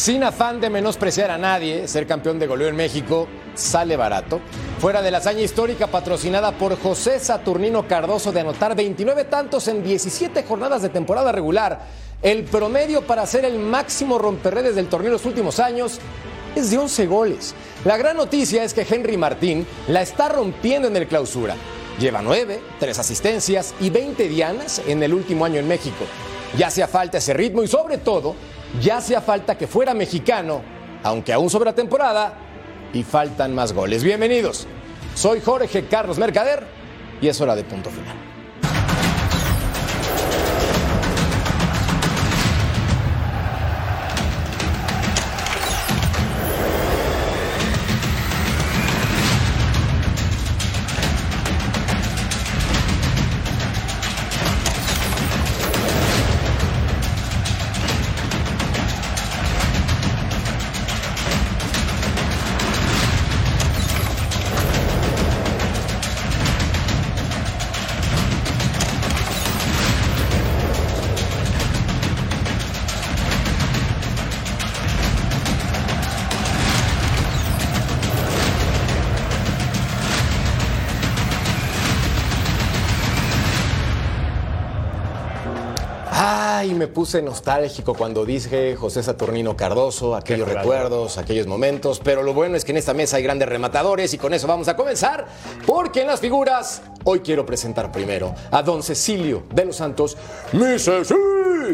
Sin afán de menospreciar a nadie, ser campeón de goleo en México sale barato. Fuera de la hazaña histórica patrocinada por José Saturnino Cardoso de anotar 29 tantos en 17 jornadas de temporada regular, el promedio para ser el máximo romperredes del torneo en los últimos años es de 11 goles. La gran noticia es que Henry Martín la está rompiendo en el clausura. Lleva 9, 3 asistencias y 20 dianas en el último año en México. Ya hacía falta ese ritmo y sobre todo, ya hacía falta que fuera mexicano, aunque aún sobra temporada y faltan más goles. Bienvenidos. Soy Jorge Carlos Mercader y es hora de punto final. Ay, me puse nostálgico cuando dije José Saturnino Cardoso, aquellos recuerdos, aquellos momentos, pero lo bueno es que en esta mesa hay grandes rematadores y con eso vamos a comenzar, porque en las figuras hoy quiero presentar primero a don Cecilio de los Santos, mi Ceci.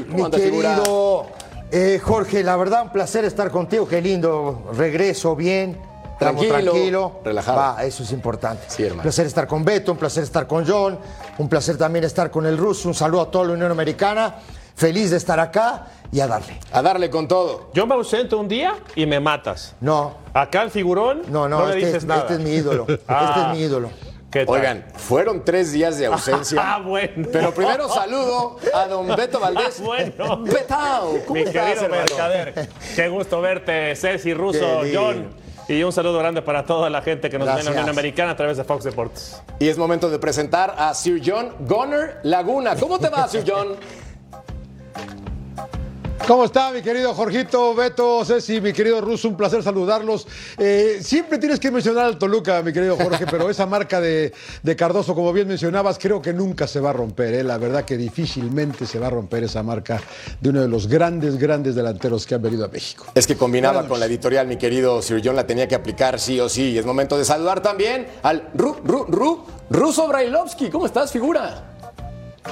¿Cómo Mi querido eh, Jorge, la verdad, un placer estar contigo. Qué lindo. Regreso bien. Estamos Tranquilo, tranquilo. relajado. Va, eso es importante. Sí, hermano. Un placer estar con Beto, un placer estar con John, un placer también estar con el ruso. Un saludo a toda la Unión Americana. Feliz de estar acá y a darle. A darle con todo. Yo me ausento un día y me matas. No, Acá el figurón no, no, le este, dices es, nada. este es mi ídolo. Este Ah. es mi ídolo. ¿Qué tal? Oigan, fueron tres días de ausencia. Ah, bueno. Pero primero saludo a don Beto Valdés. Ah, bueno. Betao, ¿cómo Mi estás, querido hermano? Mercader. Qué gusto verte, Ceci, Russo. John. Y un saludo grande para toda la gente que nos ve en la Gracias. Unión Americana a través de Fox Deportes. Y es momento de presentar a Sir John Gunner Laguna. ¿Cómo te va, Sir John? ¿Cómo está mi querido Jorgito, Beto, Ceci, mi querido Russo? Un placer saludarlos. Eh, siempre tienes que mencionar al Toluca, mi querido Jorge, pero esa marca de, de Cardoso, como bien mencionabas, creo que nunca se va a romper. ¿eh? La verdad que difícilmente se va a romper esa marca de uno de los grandes, grandes delanteros que han venido a México. Es que combinaba con la editorial, mi querido Sir John, la tenía que aplicar sí o sí. Y es momento de saludar también al Ru, Ru, Ru, Ruso Brailovsky. ¿Cómo estás, figura?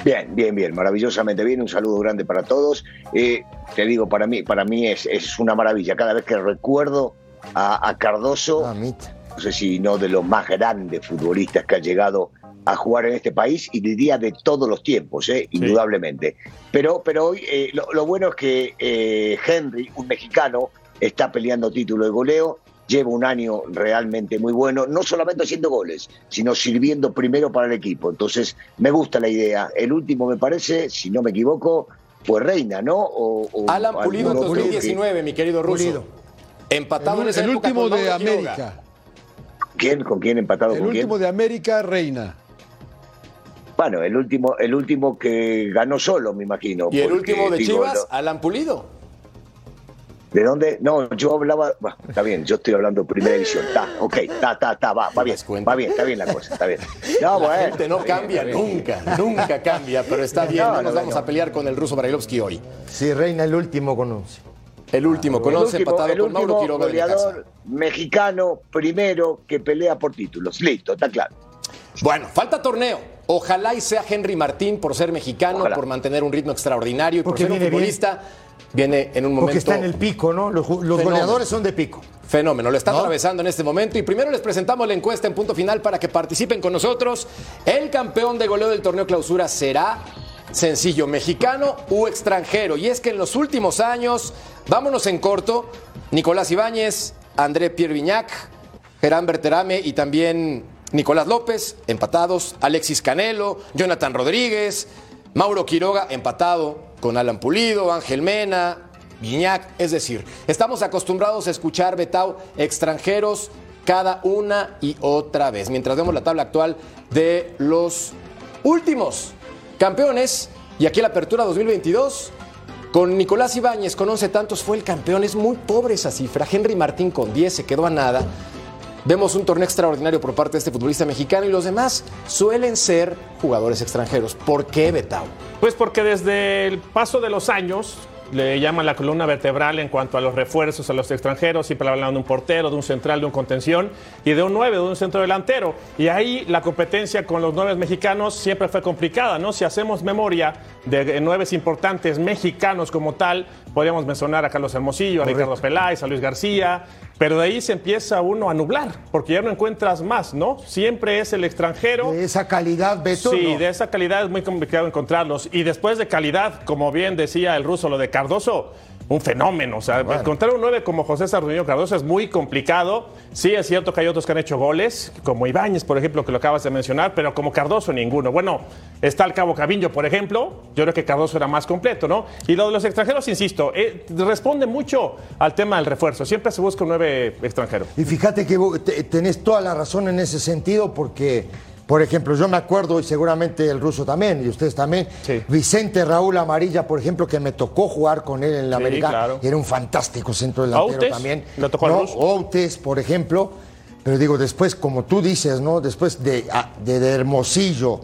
Bien, bien, bien, maravillosamente bien. Un saludo grande para todos. Eh, te digo, para mí, para mí es, es una maravilla. Cada vez que recuerdo a, a Cardoso, Mamita. no sé si no de los más grandes futbolistas que ha llegado a jugar en este país y diría de todos los tiempos, eh, indudablemente. Pero, pero hoy eh, lo, lo bueno es que eh, Henry, un mexicano, está peleando título de goleo. Lleva un año realmente muy bueno, no solamente haciendo goles, sino sirviendo primero para el equipo. Entonces, me gusta la idea. El último, me parece, si no me equivoco, fue Reina, ¿no? O, o Alan Pulido en algún otro que- 2019, mi querido Ruso. Pulido. Empatado en El, esa el época último con de Quiroga. América. ¿Quién? ¿Con quién empatado? El ¿Con quién? último de América, Reina. Bueno, el último, el último que ganó solo, me imagino. Y el último de digo, Chivas, lo- Alan Pulido. ¿De dónde? No, yo hablaba. bueno, está bien, yo estoy hablando de primera edición. Está, ok, está, está, está, va, va bien. Va bien, está bien la cosa, está bien. No, La bueno, gente no bien, cambia nunca, nunca cambia, pero está bien. No, No, no, nos no, vamos no. a pelear con el ruso Brailovsky hoy. Sí, reina el último con 11. El último, con El 11 último, empatado el con Mauro último Quiroga de Necaxa. goleador mexicano primero que pelea por títulos. Listo, está claro. Bueno, falta torneo. Ojalá y sea Henry Martín por ser mexicano, Ojalá. por mantener un ritmo extraordinario y Porque por ser un bien. Viene en un momento Porque está en el pico, ¿no? Los, goleadores son de pico. fenómeno. Lo está ¿No? atravesando en este momento. Y primero les presentamos la encuesta en punto final para que participen con nosotros. El campeón de goleo del torneo clausura será sencillo, mexicano u extranjero. Y es que en los últimos años, vámonos en corto, Nicolás Ibáñez, André Pierre Viñac, Gerán Berterame y también Nicolás López, empatados, Alexis Canelo, Jonathan Rodríguez, Mauro Quiroga, empatado con Alan Pulido, Ángel Mena, Guiñac. Es decir, estamos acostumbrados a escuchar, Betao, extranjeros cada una y otra vez. Mientras vemos la tabla actual de los últimos campeones, y aquí la apertura 2022, Con Nicolás Ibáñez con 11 tantos fue el campeón, es muy pobre esa cifra. Henry Martín con 10 se quedó a nada. Vemos un torneo extraordinario por parte de este futbolista mexicano y los demás suelen ser jugadores extranjeros. ¿Por qué Betao? Pues porque desde el paso de los años, le llaman la columna vertebral en cuanto a los refuerzos a los extranjeros, siempre hablan de un portero, de un central, de un contención y de un nueve, de un centro delantero. Y ahí la competencia con los nueve mexicanos siempre fue complicada, ¿no? Si hacemos memoria de nueve importantes mexicanos como tal, podríamos mencionar a Carlos Hermosillo, a Ricardo Peláez, a Luis García, pero de ahí se empieza uno a nublar, porque ya no encuentras más, ¿no? Siempre es el extranjero. De esa calidad, Beto. Sí, ¿no? de esa calidad es muy complicado encontrarlos. Y después de calidad, como bien decía el ruso, lo de Cardoso, un fenómeno. O sea, encontrar un 9 como José Sarduño Cardoso es muy complicado. Sí, es cierto que hay otros que han hecho goles, como Ibáñez, por ejemplo, que lo acabas de mencionar, pero como Cardoso ninguno. Bueno, está el Cabo Cabillo, por ejemplo. Yo creo que Cardoso era más completo, ¿no? Y lo de los extranjeros, insisto, eh, responde mucho al tema del refuerzo. Siempre se busca un 9 extranjero. Y fíjate que tenés toda la razón en ese sentido porque, por ejemplo, yo me acuerdo, y seguramente el ruso también, y ustedes también, Sí. Vicente Raúl Amarilla, por ejemplo, que me tocó jugar con él en la Sí, América, claro. era un fantástico centro delantero Outes, también. le tocó No. Outes, por ejemplo, pero digo, después, como tú dices, ¿no? Después de, ah, de, de Hermosillo,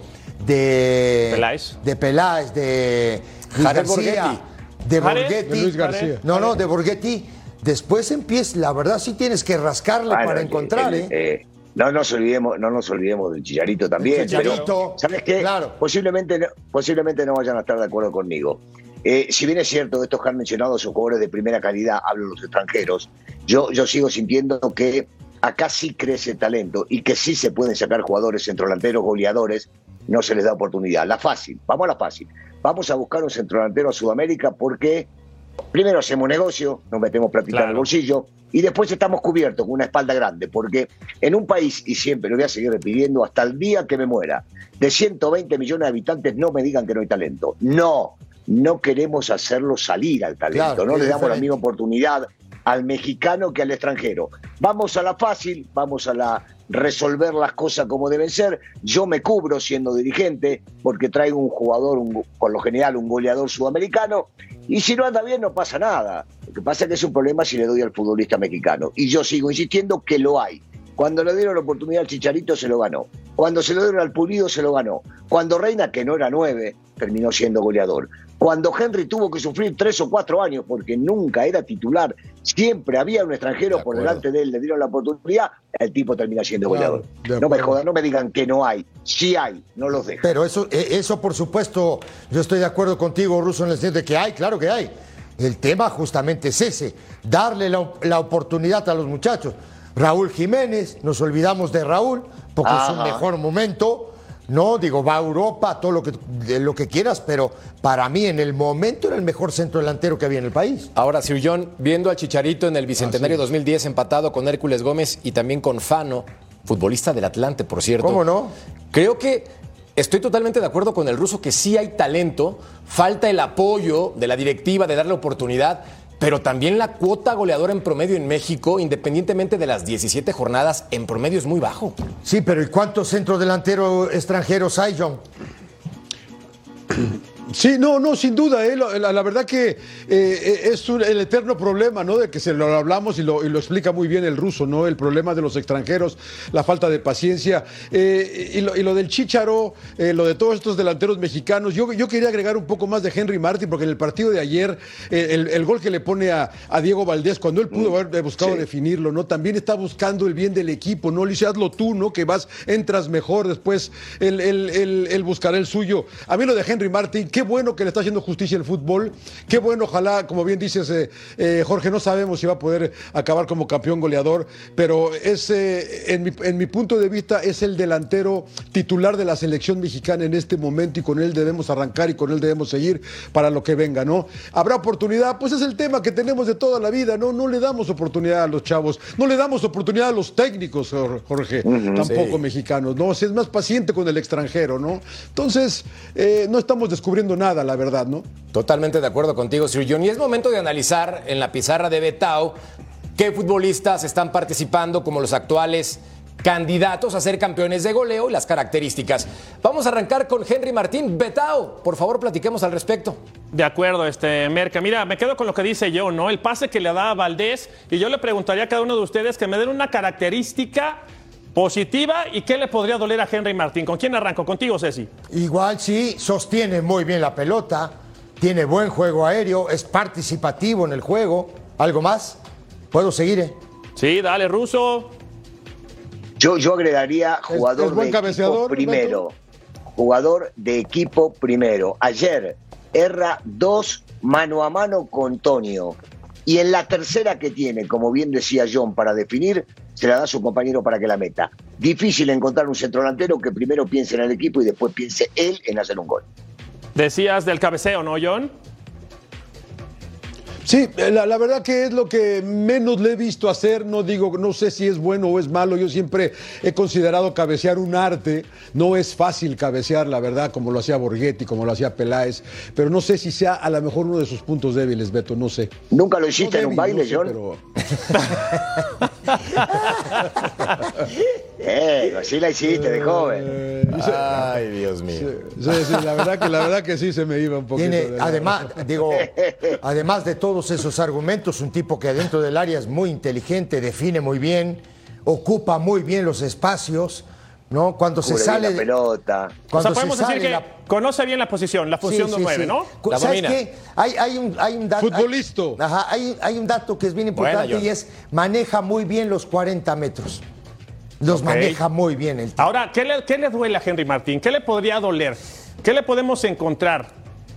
de Peláez. de Peláez, de Jared García, Borghetti. de Jared, Borghetti, de Luis García. no, no, de Borghetti. Después empieza, la verdad sí tienes que rascarle Bueno, para encontrar, el- ¿eh? eh, no nos olvidemos, no nos olvidemos del Chillarito también. Chicharito, pero, ¿Sabes qué? claro. Posiblemente, no- posiblemente no vayan a estar de acuerdo conmigo. Eh, si bien es cierto, estos que han mencionado son jugadores de primera calidad, hablo de los extranjeros, yo, yo sigo sintiendo que acá sí crece talento y que sí se pueden sacar jugadores centrodelanteros, goleadores, no se les da oportunidad. La fácil, vamos a la fácil. Vamos a buscar un centrodelantero a Sudamérica porque primero hacemos negocio, nos metemos platita en el Claro. bolsillo y después estamos cubiertos con una espalda grande, porque en un país, y siempre lo voy a seguir repitiendo hasta el día que me muera, de 120 millones de habitantes, no me digan que no hay talento. No, no queremos hacerlo salir al talento, Claro, no le damos la misma oportunidad al mexicano que al extranjero. Vamos a la fácil, vamos a la resolver las cosas como deben ser. Yo me cubro siendo dirigente porque traigo un jugador, un- por lo general un goleador sudamericano, y si no anda bien no pasa nada. Lo que pasa es que es un problema si le doy al futbolista mexicano. Y yo sigo insistiendo que lo hay. Cuando le dieron la oportunidad al Chicharito se lo ganó. Cuando se lo dieron al Pulido se lo ganó. Cuando Reina, que no era nueve, terminó siendo goleador. Cuando Henry tuvo que sufrir tres o cuatro años porque nunca era titular, siempre había un extranjero De por delante de él, le dieron la oportunidad, el tipo termina siendo Claro, goleador. No me jodan, no me digan que no hay. Sí hay, no los dejan. Pero eso, eh, eso, por supuesto, yo estoy de acuerdo contigo, Russo, en el sentido de que hay, claro que hay. El tema justamente es ese, darle la, la oportunidad a los muchachos. Raúl Jiménez, nos olvidamos de Raúl, porque es un mejor momento. No, digo, va a Europa, todo lo que, de lo que quieras, pero para mí en el momento era el mejor centro delantero que había en el país. Ahora, Sir John, viendo al Chicharito en el Bicentenario 2010 empatado con Hércules Gómez y también con Fano, futbolista del Atlante, por cierto. ¿Cómo no? Creo que estoy totalmente de acuerdo con el ruso que sí hay talento, falta el apoyo de la directiva de darle oportunidad, pero también la cuota goleadora en promedio en México, independientemente de las 17 jornadas, en promedio es muy bajo. Sí, pero ¿y cuántos centros delanteros extranjeros hay, John? Sí, no, no, sin duda. eh, la, la verdad que eh, es un- el eterno problema, ¿no? De que se lo hablamos y lo, y lo explica muy bien el ruso, ¿no? El problema de los extranjeros, la falta de paciencia. eh, y, lo, y lo del Chícharo, eh, lo de todos estos delanteros mexicanos. Yo, yo quería agregar un poco más de Henry Martin, porque en el partido de ayer, eh, el, el gol que le pone a, a Diego Valdés, cuando él pudo haber buscado sí. definirlo, ¿no? También está buscando el bien del equipo, ¿no? Le dice, hazlo tú, ¿no? Que vas, entras mejor, después él, él- él- él buscará el suyo. A mí lo de Henry Martin, qué bueno que le está haciendo justicia el fútbol, qué bueno, ojalá, como bien dices, eh, eh, Jorge, no sabemos si va a poder acabar como campeón goleador, pero es, eh, en, mi, en mi punto de vista, es el delantero titular de la selección mexicana en este momento y con él debemos arrancar y con él debemos seguir para lo que venga, ¿no? ¿Habrá oportunidad? Pues es el tema que tenemos de toda la vida, ¿no? No le damos oportunidad a los chavos, no le damos oportunidad a los técnicos, Jor- Jorge, tampoco Sí. mexicanos, ¿no? Si es más paciente con el extranjero, ¿no? Entonces, no estamos descubriendo nada, la verdad, ¿no? Totalmente de acuerdo contigo, Sir John. Y es momento de analizar en la pizarra de Betao qué futbolistas están participando como los actuales candidatos a ser campeones de goleo y las características. Vamos a arrancar con Henry Martín. Betao, por favor, platiquemos al respecto. De acuerdo, este Merca. Mira, me quedo con lo que dice yo, ¿no? El pase que le da a Valdés, y yo le preguntaría a cada uno de ustedes que me den una característica positiva y qué le podría doler a Henry Martín. ¿Con quién arranco? Contigo, Ceci. Igual sí, sostiene muy bien la pelota, tiene buen juego aéreo, es participativo en el juego. ¿Algo más? ¿Puedo seguir? eh? Sí, dale, Ruso. Yo, yo agregaría jugador es buen de equipo primero. Jugador de equipo primero. Ayer erra dos mano a mano con Tonio. Y en la tercera que tiene, como bien decía John, para definir, se la da a su compañero para que la meta. Difícil encontrar un centro delantero que primero piense en el equipo y después piense él en hacer un gol. Decías del cabeceo, ¿no, John? Sí, la, la verdad que es lo que menos le he visto hacer. No digo, no sé si es bueno o es malo. Yo siempre he considerado cabecear un arte. No es fácil cabecear, la verdad, como lo hacía Borghetti, como lo hacía Peláez. Pero no sé si sea a lo mejor uno de sus puntos débiles, Beto. No sé. ¿Nunca lo hiciste No en un baile, no sé, John? pero- Eh, así la hiciste de joven. Eh, Ay, Dios mío. sí, sí, la verdad que la verdad que sí se me iba un poquito. Tiene, de la- además, digo, además de todos esos argumentos, un tipo que adentro del área es muy inteligente, define muy bien, ocupa muy bien los espacios, ¿no? Cuando se Cubre bien sale la de- pelota. O cuando sea, podemos se decir sale que la- conoce bien la posición, la función Sí, de sí, 9, sí. ¿no? La ¿Sabes qué? Hay, hay un, hay un dato. Futbolisto. hay- ajá, hay, hay un dato que es bien importante y es maneja muy bien los 40 metros. Los maneja muy bien el tipo. Ahora, ¿qué le, qué le duele a Henry Martín? ¿Qué le podría doler? ¿Qué le podemos encontrar?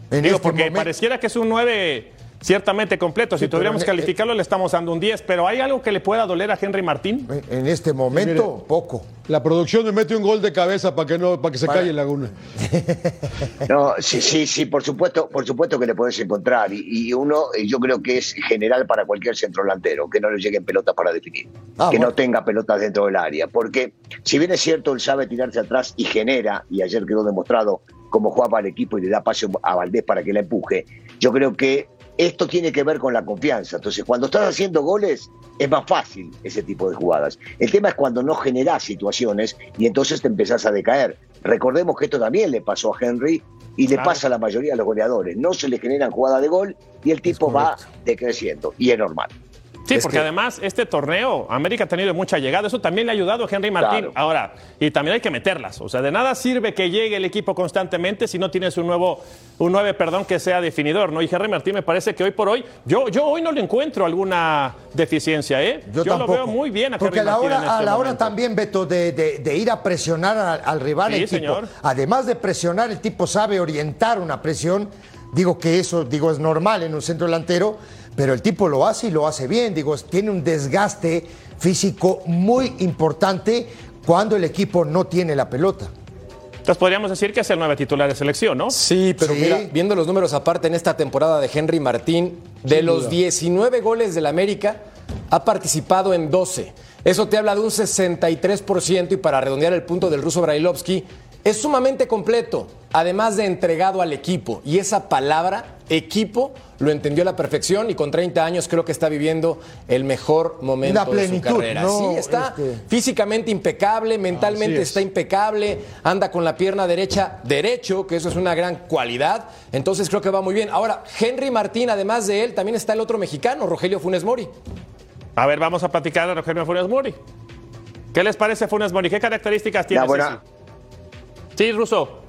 En Digo, este porque momento- pareciera que es un 9 ciertamente completo. Si Sí, tuviéramos en- que calificarlo, le estamos dando un 10. Pero ¿hay algo que le pueda doler a Henry Martín? En este momento, Mire. poco. La producción me mete un gol de cabeza para que no, para que se calle Laguna. No, sí, sí, sí, por supuesto, por supuesto que le puedes encontrar. Y, y uno, eh, yo creo que es general para cualquier centro delantero, que no le lleguen pelotas para definir. Ah, que bueno. no tenga pelotas dentro del área. Porque si bien es cierto, él sabe tirarse atrás y genera, y ayer quedó demostrado cómo jugaba el equipo y le da paso a Valdés para que la empuje, yo creo que esto tiene que ver con la confianza. Entonces, cuando estás haciendo goles, es más fácil ese tipo de jugadas. El tema es cuando no generás situaciones y entonces te empezás a decaer. Recordemos que esto también le pasó a Henry y le Claro. pasa a la mayoría de los goleadores. No se le generan jugadas de gol y el tipo va decreciendo. Y es normal. Sí, Es porque que- además este torneo, América ha tenido mucha llegada, eso también le ha ayudado a Henry Martín. Claro. Ahora, y también hay que meterlas, o sea, de nada sirve que llegue el equipo constantemente si no tienes un nuevo, un 9, perdón, que sea definidor, ¿no? Y Henry Martín me parece que hoy por hoy, yo, yo hoy no le encuentro alguna deficiencia, ¿eh? Yo, lo tampoco. veo muy bien a Porque a Henry la Martín hora, en este a la hora momento. también, Beto, de, de- de ir a presionar al, al rival Sí, el tipo. señor. Además de presionar, el tipo sabe orientar una presión. Digo que eso, digo, es normal en un centro delantero, pero el tipo lo hace y lo hace bien. Digo, tiene un desgaste físico muy importante cuando el equipo no tiene la pelota. Entonces podríamos decir que es el 9 titular de selección, ¿no? Sí, pero Sí. mira, viendo los números aparte en esta temporada de Henry Martín, de los 19 goles del América, ha participado en 12. Eso te habla de un 63% y para redondear el punto del ruso Brailovsky, es sumamente completo, además de entregado al equipo. Y esa palabra, equipo, lo entendió a la perfección y con 30 años creo que está viviendo el mejor momento de su carrera. ¿no? Sí, está Este- físicamente impecable, mentalmente es. está impecable, anda con la pierna derecha derecho, que eso es una gran cualidad. Entonces creo que va muy bien. Ahora, Henry Martín, además de él, también está el otro mexicano, Rogelio Funes Mori. A ver, vamos a platicar de Rogelio Funes Mori. ¿Qué les parece Funes Mori? ¿Qué características tiene? La buena-? Sí, Russo.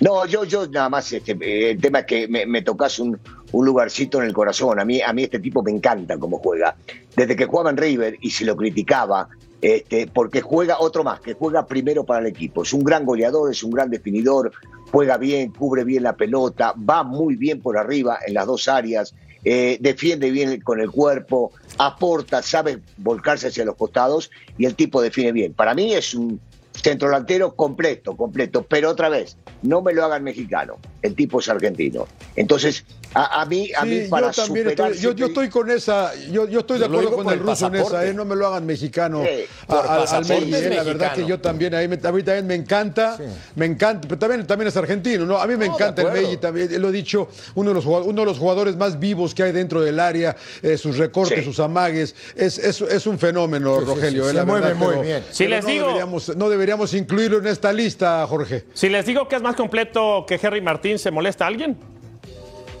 No, yo, yo nada más, este, eh, el tema es que me, tocas un, un lugarcito en el corazón. A mí, a mí este tipo me encanta cómo juega. Desde que jugaba en River y se lo criticaba, este, porque juega otro más, que juega primero para el equipo. Es un gran goleador, es un gran definidor, juega bien, cubre bien la pelota, va muy bien por arriba en las dos áreas, eh, defiende bien con el cuerpo, aporta, sabe volcarse hacia los costados y el tipo define bien. Para mí es un centro delantero completo, completo, pero otra vez, no me lo hagan mexicano. El tipo es argentino. Entonces, a, a mí, a mí Sí, para yo también superar estoy, yo, yo estoy con esa, yo, yo estoy de acuerdo con el el ruso en esa, eh, no me lo hagan mexicano Sí, a- a- al Messi, es eh, la verdad que yo también, a mí, me- a mí también me encanta, me encanta, pero también, también es argentino, ¿no? A mí me No, encanta el. Messi, también, lo he dicho, uno de los jugadores, uno de los jugadores más vivos que hay dentro del área, eh, sus recortes, Sí. sus amagues, es, es, es un fenómeno, Rogelio, sí, eh, se mueve muy pero- bien. Si les no digo- deberíamos, no deberíamos incluirlo en esta lista, Jorge. Si les digo que es más completo que Henry Martín, ¿se molesta alguien?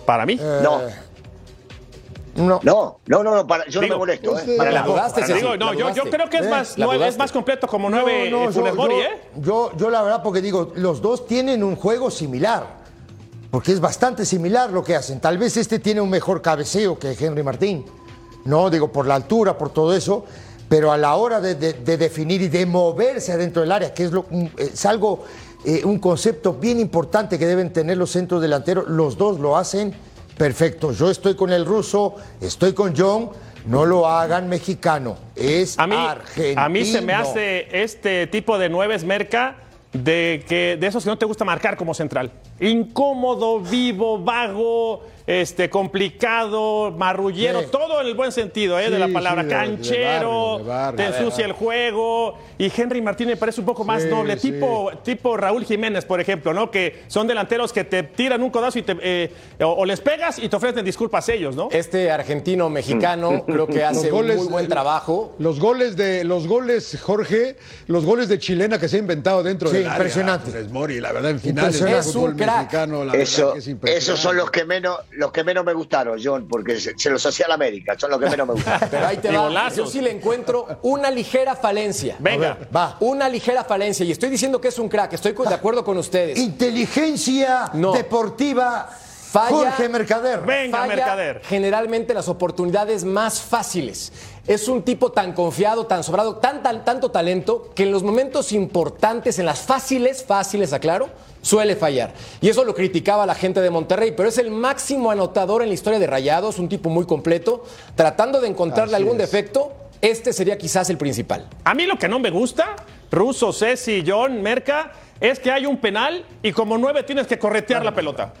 Para mí. No, No. no, no, no, no, para- yo Digo, no me molesto. eh, para La dudaste, Para nada. Digo, no, la yo, yo creo que es Eh, más, no, es más completo como nueve No, no, eh, Funes yo, Mori, yo- ¿eh? yo- yo la verdad, porque digo, los dos tienen un juego similar. Porque es bastante similar lo que hacen. Tal vez este tiene un mejor cabeceo que Henry Martín. No, digo, por la altura, por todo eso. Pero a la hora de, de- de definir y de moverse adentro del área, que es, lo- es algo, eh, un concepto bien importante que deben tener los centros delanteros, los dos lo hacen perfecto. Yo estoy con el ruso, estoy con John. No lo hagan mexicano, es A mí, argentino. a mí se me hace este tipo de nueves merca de que de esos que no te gusta marcar como central. Incómodo, vivo, vago, este, complicado, marrullero, Sí. todo en el buen sentido ¿eh? de la palabra. sí, de- de Canchero, barrio, de barrio. te ensucia el juego. Y Henry Martínez me parece un poco más noble, sí. tipo, tipo Raúl Jiménez, por ejemplo, ¿no? Que son delanteros que te tiran un codazo y te, eh, o, o les pegas y te ofrecen disculpas ellos, ¿no? Este argentino mexicano creo que hace un muy buen eh, trabajo. Los goles de los goles, Jorge, los goles de chilena que se ha inventado dentro Sí, del área. impresionante. Mori, la verdad, en finales Es un crack. mexicano, la verdad Eso, que es impresionante. esos son los que menos, los que menos me gustaron, John, porque se, se los hacía la América, son los que menos me gustaron. Pero ahí te va. Yo sí le encuentro una ligera falencia. Venga. A ver, va. Una ligera falencia. Y estoy diciendo que es un crack. Estoy de acuerdo con ustedes. Inteligencia No. deportiva. Falla- Jorge Mercader. Venga, Falla Mercader. generalmente las oportunidades más fáciles. Es un tipo tan confiado, tan sobrado, tan, tan- tanto talento, que en los momentos importantes, en las fáciles, fáciles, aclaro, suele fallar. Y eso lo criticaba la gente de Monterrey, pero es el máximo anotador en la historia de Rayados, un tipo muy completo. Tratando de encontrarle Así algún es. defecto, este sería quizás el principal. A mí lo que no me gusta, Russo, Ceci, John, Merca, es que hay un penal y como nueve tienes que corretear la pelota.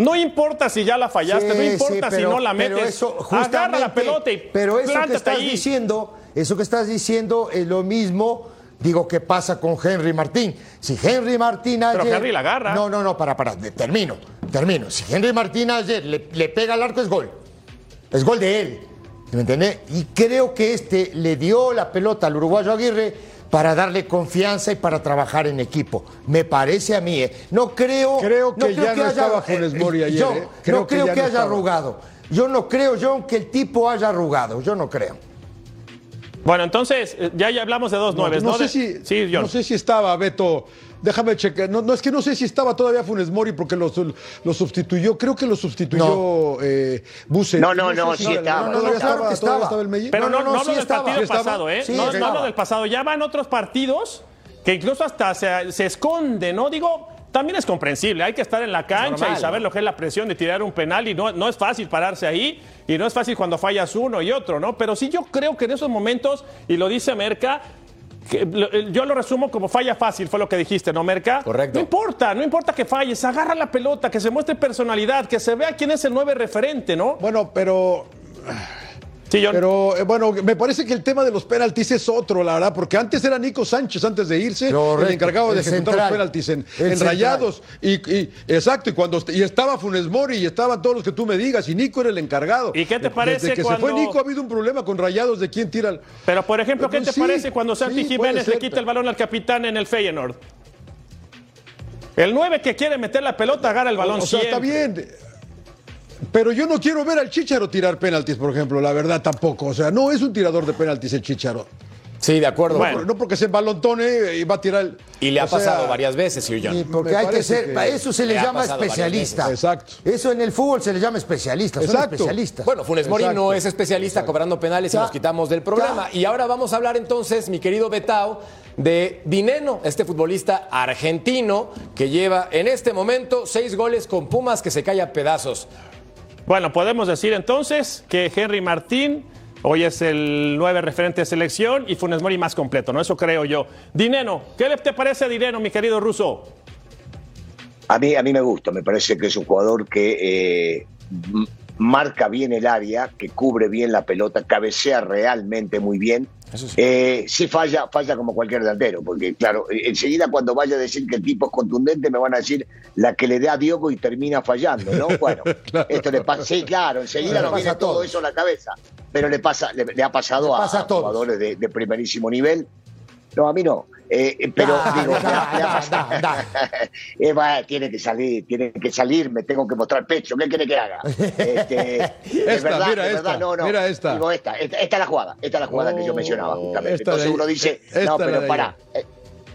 No importa si ya la fallaste, Sí, no sí, importa si pero- no la pero metes. eso Agarra la pelota y Pero eso que estás ahí. diciendo, eso que estás diciendo es lo mismo, digo, que pasa con Henry Martín. Si Henry Martín ayer... Pero Henry la agarra. No, no, no, para, para, termino, termino. Si Henry Martín ayer le, le pega al arco es gol. Es gol de él. ¿Me entiendes? Y creo que este le dio la pelota al uruguayo Aguirre para darle confianza y para trabajar en equipo. Me parece a mí. ¿eh? No creo. Creo que no ya no estaba Funes Mori ayer, yo ¿eh? Creo no que creo que, no haya estaba. arrugado. Yo no creo, John, que el tipo haya arrugado. Yo no creo. Bueno, entonces, eh, ya, ya hablamos de dos nueves, ¿no? no sé De- si, Sí, John. no sé si estaba Beto. Déjame checar. No, no, es que no sé si estaba todavía Funes Mori porque lo, lo sustituyó. Creo que lo sustituyó eh, Buse. No, no, no, sí estaba, no, no, estaba, estaba. el Melli. Pero no, No, no, no, no, hablo sí del estaba. partido Sí estaba. pasado, ¿eh? Sí, no, no hablo del pasado. Ya van otros partidos que incluso hasta se, se esconde, ¿no? Digo, también es comprensible. Hay que estar en la cancha normal, y saber ¿no? lo que es la presión de tirar un penal y no, no es fácil pararse ahí y no es fácil cuando fallas uno y otro, ¿no? Pero sí yo creo que en esos momentos, y lo dice Merca, lo- eh, yo lo resumo como falla fácil, fue lo que dijiste, ¿no, Merca? Correcto. No importa, no importa que falles, agarra la pelota, que se muestre personalidad, que se vea quién es el nueve referente, ¿no? Bueno, pero Sí, John. Pero eh, bueno, me parece que el tema de los penaltis es otro, la verdad, porque antes era Nico Sánchez, antes de irse, Correcto, el encargado de el ejecutar central. los penaltis en. Rayados. Y, y- exacto, y cuando y estaba Funes Mori y estaban todos los que tú me digas, y Nico era el encargado. ¿Y qué te parece Desde que se cuando- fue Nico ha habido un problema con Rayados de quién tira el. Pero, por ejemplo, ¿qué Pues te sí, parece cuando Santi sí, Jiménez le quita pero- el balón al capitán en el Feyenoord? El 9 que quiere meter la pelota agarra el balón o sea, está bien. Pero yo no quiero ver al Chicharo tirar penaltis, por ejemplo, la verdad tampoco. O sea, no es un tirador de penaltis el Chicharo. Sí, de acuerdo. Bueno. No porque se embalontone y va a tirar el. Y le ha sea, pasado varias veces, Sir John. Y porque hay que ser, que- para eso se le llama especialista. Exacto. Eso en el fútbol se le llama especialista, son Exacto. especialistas. Bueno, Funes Mori Exacto. no es especialista cobrando penales y nos quitamos del programa. Ya. Y ahora vamos a hablar entonces, mi querido Betao, de Dineno, este futbolista argentino que lleva en este momento seis goles con Pumas que se cae a pedazos. Bueno, podemos decir entonces que Henry Martín hoy es el 9 referente de selección y Funes Mori más completo, ¿no? Eso creo yo. Dineno, ¿qué te parece Dineno, mi querido Ruso? A mí, a mí me gusta, me parece que es un jugador que eh, marca bien el área, que cubre bien la pelota, cabecea realmente muy bien. sí. Eh, falla, falla como cualquier delantero, porque claro, enseguida cuando vaya a decir que el tipo es contundente me van a decir la que le da a Diogo y termina fallando, ¿no? Bueno, esto le pasa, sí, claro, enseguida nos viene todo eso a la cabeza, pero le pasa, le, ha pasado a, jugadores de primerísimo nivel no, a mí no. Eh, eh, pero digo, tiene que salir, tiene que salir, me tengo que mostrar pecho, ¿qué quiere que haga? Este, es verdad, mira es verdad, no, no. Mira esta. Digo, esta, esta, es la jugada, esta es la jugada que yo mencionaba justamente. Entonces uno dice, no, pero para, eh,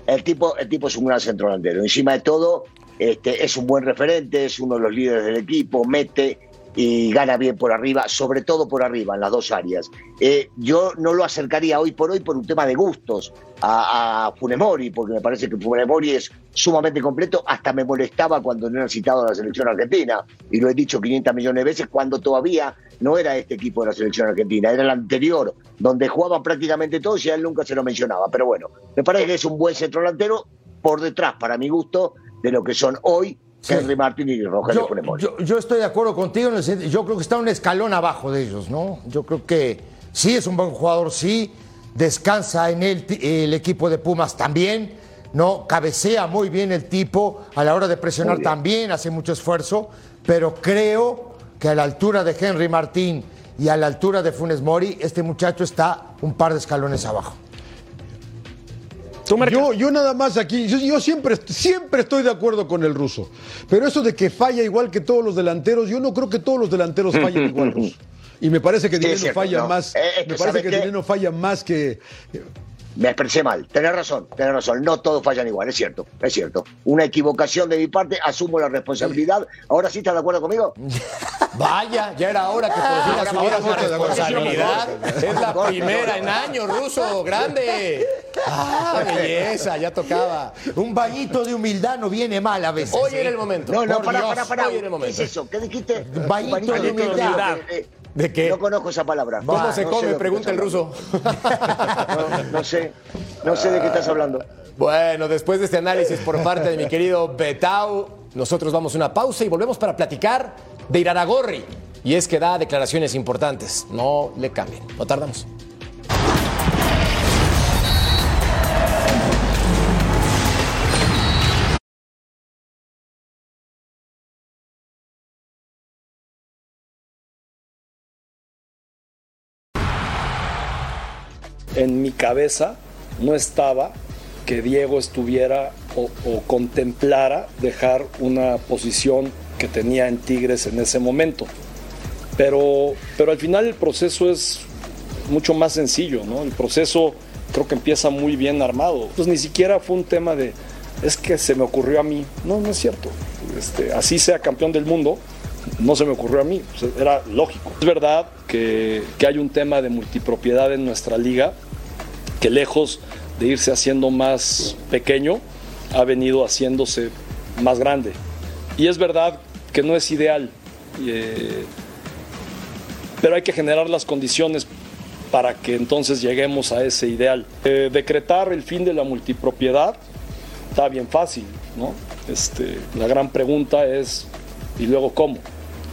el tipo, el tipo es un gran centro delantero. Encima de todo, este, es un buen referente, es uno de los líderes del equipo, mete, y gana bien por arriba, sobre todo por arriba, en las dos áreas. Eh, yo no lo acercaría hoy por hoy por un tema de gustos a, Funemori, porque me parece que Funemori es sumamente completo, hasta me molestaba cuando no era citado a la selección argentina, y lo he dicho 500 millones de veces, cuando todavía no era este equipo de la selección argentina, era el anterior, donde jugaban prácticamente todos y él nunca se lo mencionaba. Pero bueno, me parece que es un buen centro delantero por detrás, para mi gusto, de lo que son hoy Henry Martín y Rogelio yo, yo, estoy de acuerdo contigo, en el yo creo que está un escalón abajo de ellos, ¿no? Yo creo que sí es un buen jugador, sí, descansa en él el equipo de Pumas también, ¿no? Cabecea muy bien el tipo, a la hora de presionar también hace mucho esfuerzo, pero creo que a la altura de Henry Martín y a la altura de Funes Mori, este muchacho está un par de escalones abajo. Yo, yo nada más aquí, yo, siempre, siempre estoy de acuerdo con el ruso, pero eso de que falla igual que todos los delanteros, yo no creo que todos los delanteros fallen igual, ruso. Y me parece que Dinero falla más, eh, me parece que Dinero falla más que me expresé mal. Tenés razón, tenés razón. No todos fallan igual, es cierto, es cierto. Una equivocación de mi parte, asumo la responsabilidad. ¿Ahora sí estás de acuerdo conmigo? Vaya, ya era hora que por fin la responsabilidad. Es la primera en años, ruso, grande. Ah, belleza, ya tocaba. Un bañito de humildad no viene mal a veces. Hoy era el momento. No, no, para, para, para. Hoy era el momento. ¿Qué es eso? ¿Qué dijiste? Bañito, de humildad. ¿De qué? No conozco esa palabra. ¿Cómo se come? Pregunta el ruso. No, sé, no sé de qué estás hablando. Bueno, después de este análisis por parte de mi querido Betau, nosotros vamos a una pausa y volvemos para platicar de Iraragorri. Y es que da declaraciones importantes. No le cambien, no tardamos. En mi cabeza no estaba que Diego estuviera o, contemplara dejar una posición que tenía en Tigres en ese momento. Pero, pero al final el proceso es mucho más sencillo, ¿no? El proceso creo que empieza muy bien armado. Pues ni siquiera fue un tema de, es que se me ocurrió a mí. No, no es cierto. Este, así sea campeón del mundo, no se me ocurrió a mí, era lógico. Es verdad que, que, hay un tema de multipropiedad en nuestra liga que lejos de irse haciendo más pequeño, ha venido haciéndose más grande. Y es verdad que no es ideal, eh, pero hay que generar las condiciones para que entonces lleguemos a ese ideal. Eh, decretar el fin de la multipropiedad está bien fácil, ¿no? Este, la gran pregunta es, ¿y luego cómo?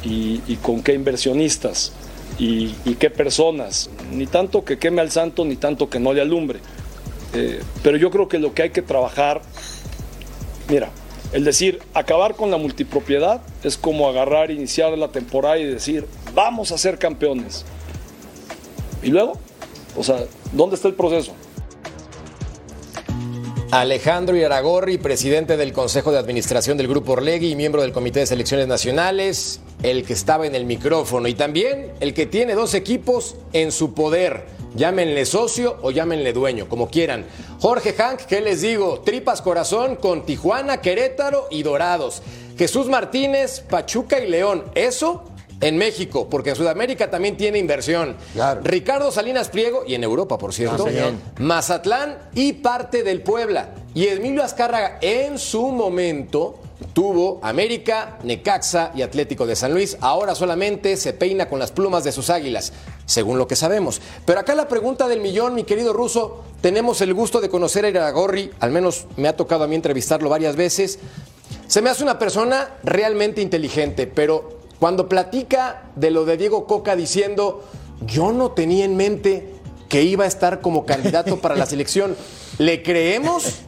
¿Y, y con qué inversionistas? Y, qué personas. Ni tanto que queme al santo, ni tanto que no le alumbre. Eh, pero yo creo que lo que hay que trabajar, mira, el decir acabar con la multipropiedad es como agarrar, iniciar la temporada y decir, vamos a ser campeones. Y luego, o sea, ¿dónde está el proceso? Alejandro Iraragorri, presidente del Consejo de Administración del Grupo Orlegui y miembro del Comité de Selecciones Nacionales, el que estaba en el micrófono y también el que tiene dos equipos en su poder. Llámenle socio o llámenle dueño, como quieran. Jorge Hank, ¿qué les digo? Tripas corazón con Tijuana, Querétaro y Dorados. Jesús Martínez, Pachuca y León. Eso en México, porque en Sudamérica también tiene inversión. Ricardo Salinas Pliego, y en Europa, por cierto. Mazatlán y parte del Puebla. Y Emilio Azcárraga en su momento tuvo América, Necaxa y Atlético de San Luis. Ahora solamente se peina con las plumas de sus águilas, según lo que sabemos. Pero acá la pregunta del millón, mi querido ruso, tenemos el gusto de conocer a Iragorri, al menos me ha tocado a mí entrevistarlo varias veces. Se me hace una persona realmente inteligente, pero cuando platica de lo de Diego Coca diciendo, yo no tenía en mente que iba a estar como candidato para la selección, ¿le creemos?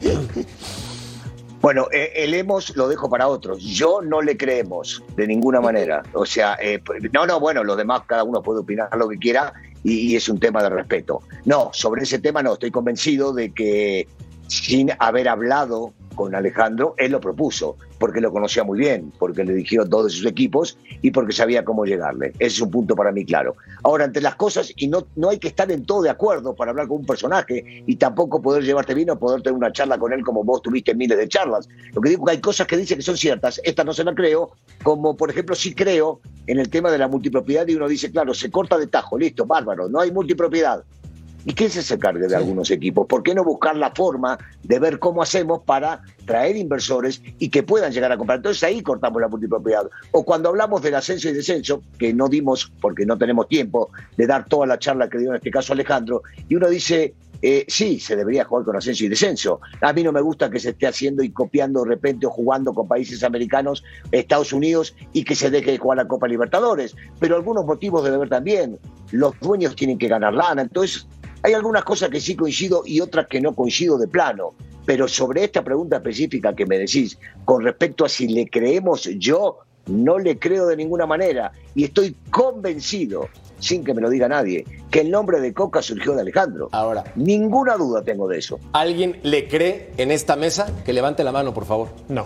Bueno, eh, el hemos lo dejo para otros. Yo no le creemos de ninguna manera. O sea, eh, no, no, bueno, los demás cada uno puede opinar lo que quiera y, y es un tema de respeto. No, sobre ese tema no, estoy convencido de que sin haber hablado con Alejandro, él lo propuso, porque lo conocía muy bien, porque le dirigió todos sus equipos y porque sabía cómo llegarle. Ese es un punto para mí claro. Ahora, entre las cosas, y no, no hay que estar en todo de acuerdo para hablar con un personaje y tampoco poder llevarte bien o poder tener una charla con él como vos tuviste miles de charlas. Lo que digo que hay cosas que dice que son ciertas, esta no se la creo, como por ejemplo sí creo en el tema de la multipropiedad y uno dice, claro, se corta de tajo, listo, bárbaro, no hay multipropiedad. ¿Y quién se hace cargo de algunos equipos? ¿Por qué no buscar la forma de ver cómo hacemos para traer inversores y que puedan llegar a comprar? Entonces ahí cortamos la multipropiedad. O cuando hablamos del ascenso y descenso, que no dimos porque no tenemos tiempo de dar toda la charla que dio en este caso Alejandro, y uno dice, eh, sí, se debería jugar con ascenso y descenso. A mí no me gusta que se esté haciendo y copiando de repente o jugando con países americanos, Estados Unidos, y que se deje de jugar la Copa Libertadores. Pero algunos motivos debe haber también. Los dueños tienen que ganar lana. Entonces, hay algunas cosas que sí coincido y otras que no coincido de plano. Pero sobre esta pregunta específica que me decís, con respecto a si le creemos yo, no le creo de ninguna manera. Y estoy convencido, sin que me lo diga nadie, que el nombre de Coca surgió de Alejandro. Ahora. Ninguna duda tengo de eso. ¿Alguien le cree en esta mesa? Que levante la mano, por favor. No.